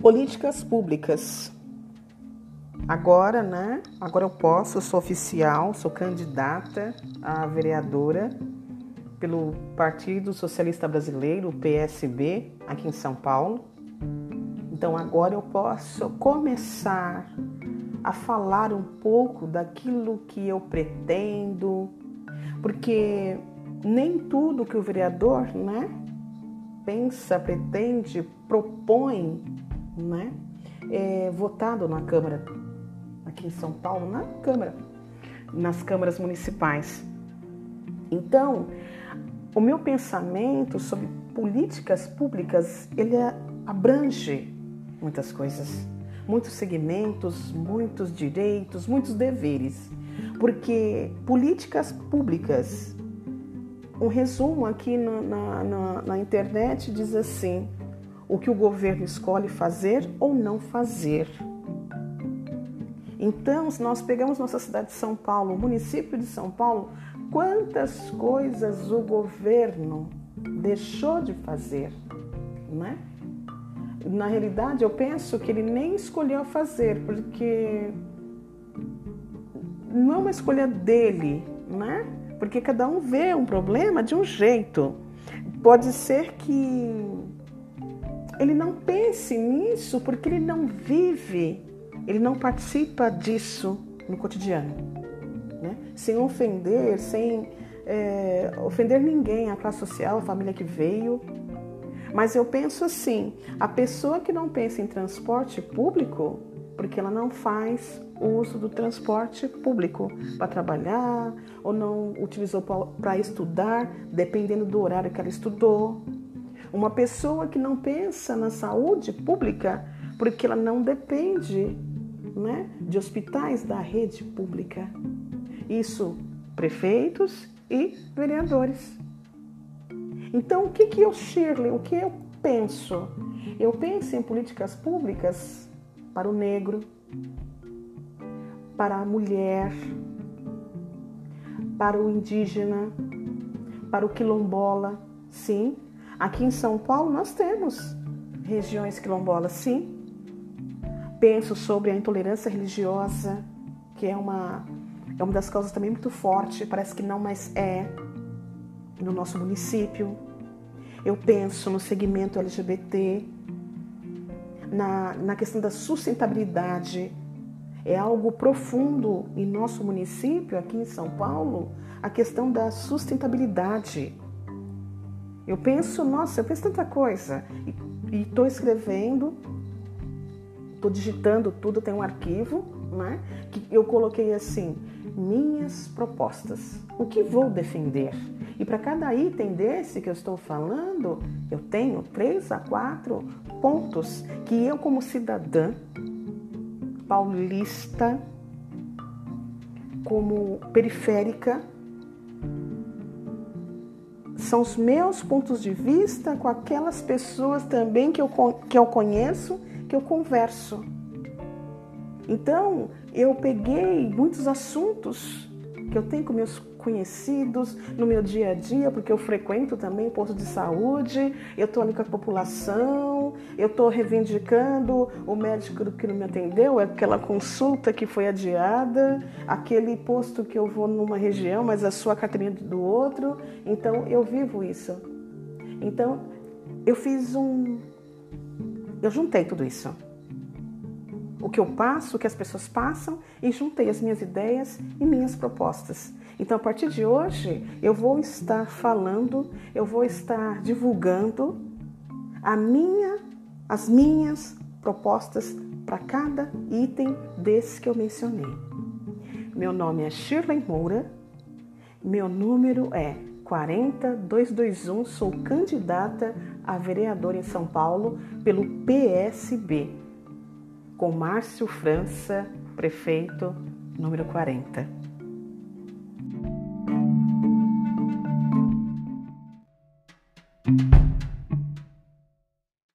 Políticas públicas. Agora, né? Agora eu posso, eu sou oficial, sou candidata a vereadora pelo Partido Socialista Brasileiro, PSB, aqui em São Paulo. Então agora eu posso começar a falar um pouco daquilo que eu pretendo, porque nem tudo que o vereador, né, pensa, pretende, propõe, né, é votado na Câmara aqui em São Paulo, na Câmara, nas câmaras municipais. Então, o meu pensamento sobre políticas públicas, ele abrange muitas coisas, muitos segmentos, muitos direitos, muitos deveres. Porque políticas públicas, um resumo aqui na, na, na, na internet diz assim: o que o governo escolhe fazer ou não fazer. Então, se nós pegamos nossa cidade de São Paulo, o município de São Paulo, quantas coisas o governo deixou de fazer, né? Na realidade, eu penso que ele nem escolheu fazer, porque não é uma escolha dele, né? Porque cada um vê um problema de um jeito. Pode ser que ele não pense nisso porque ele não vive ele não participa disso no cotidiano, né? sem ofender, sem é, ofender ninguém, a classe social, a família que veio. Mas eu penso assim: a pessoa que não pensa em transporte público, porque ela não faz uso do transporte público para trabalhar ou não utilizou para estudar, dependendo do horário que ela estudou. Uma pessoa que não pensa na saúde pública porque ela não depende né, de hospitais da rede pública. Isso, prefeitos e vereadores. Então, o que, que eu, Shirley, o que eu penso? Eu penso em políticas públicas para o negro, para a mulher, para o indígena, para o quilombola, sim. Aqui em São Paulo nós temos regiões quilombolas, sim penso sobre a intolerância religiosa, que é uma, é uma das causas também muito forte, parece que não mais é no nosso município. Eu penso no segmento LGBT, na, na questão da sustentabilidade. É algo profundo em nosso município, aqui em São Paulo, a questão da sustentabilidade. Eu penso, nossa, eu penso tanta coisa. E estou escrevendo estou digitando tudo, tem um arquivo, né? Que eu coloquei assim: minhas propostas. O que vou defender? E para cada item desse que eu estou falando, eu tenho três a quatro pontos que eu, como cidadã paulista, como periférica, são os meus pontos de vista com aquelas pessoas também que eu, que eu conheço que eu converso. Então, eu peguei muitos assuntos que eu tenho com meus conhecidos no meu dia a dia, porque eu frequento também posto de saúde, eu estou ali com a população, eu estou reivindicando o médico que não me atendeu, aquela consulta que foi adiada, aquele posto que eu vou numa região, mas a sua carteirinha do outro. Então, eu vivo isso. Então, eu fiz um, eu juntei tudo isso. O que eu passo, o que as pessoas passam, e juntei as minhas ideias e minhas propostas. Então, a partir de hoje, eu vou estar falando, eu vou estar divulgando a minha, as minhas propostas para cada item desse que eu mencionei. Meu nome é Shirley Moura, meu número é 40221, sou candidata a vereadora em São Paulo pelo PSB, com Márcio França, prefeito número 40.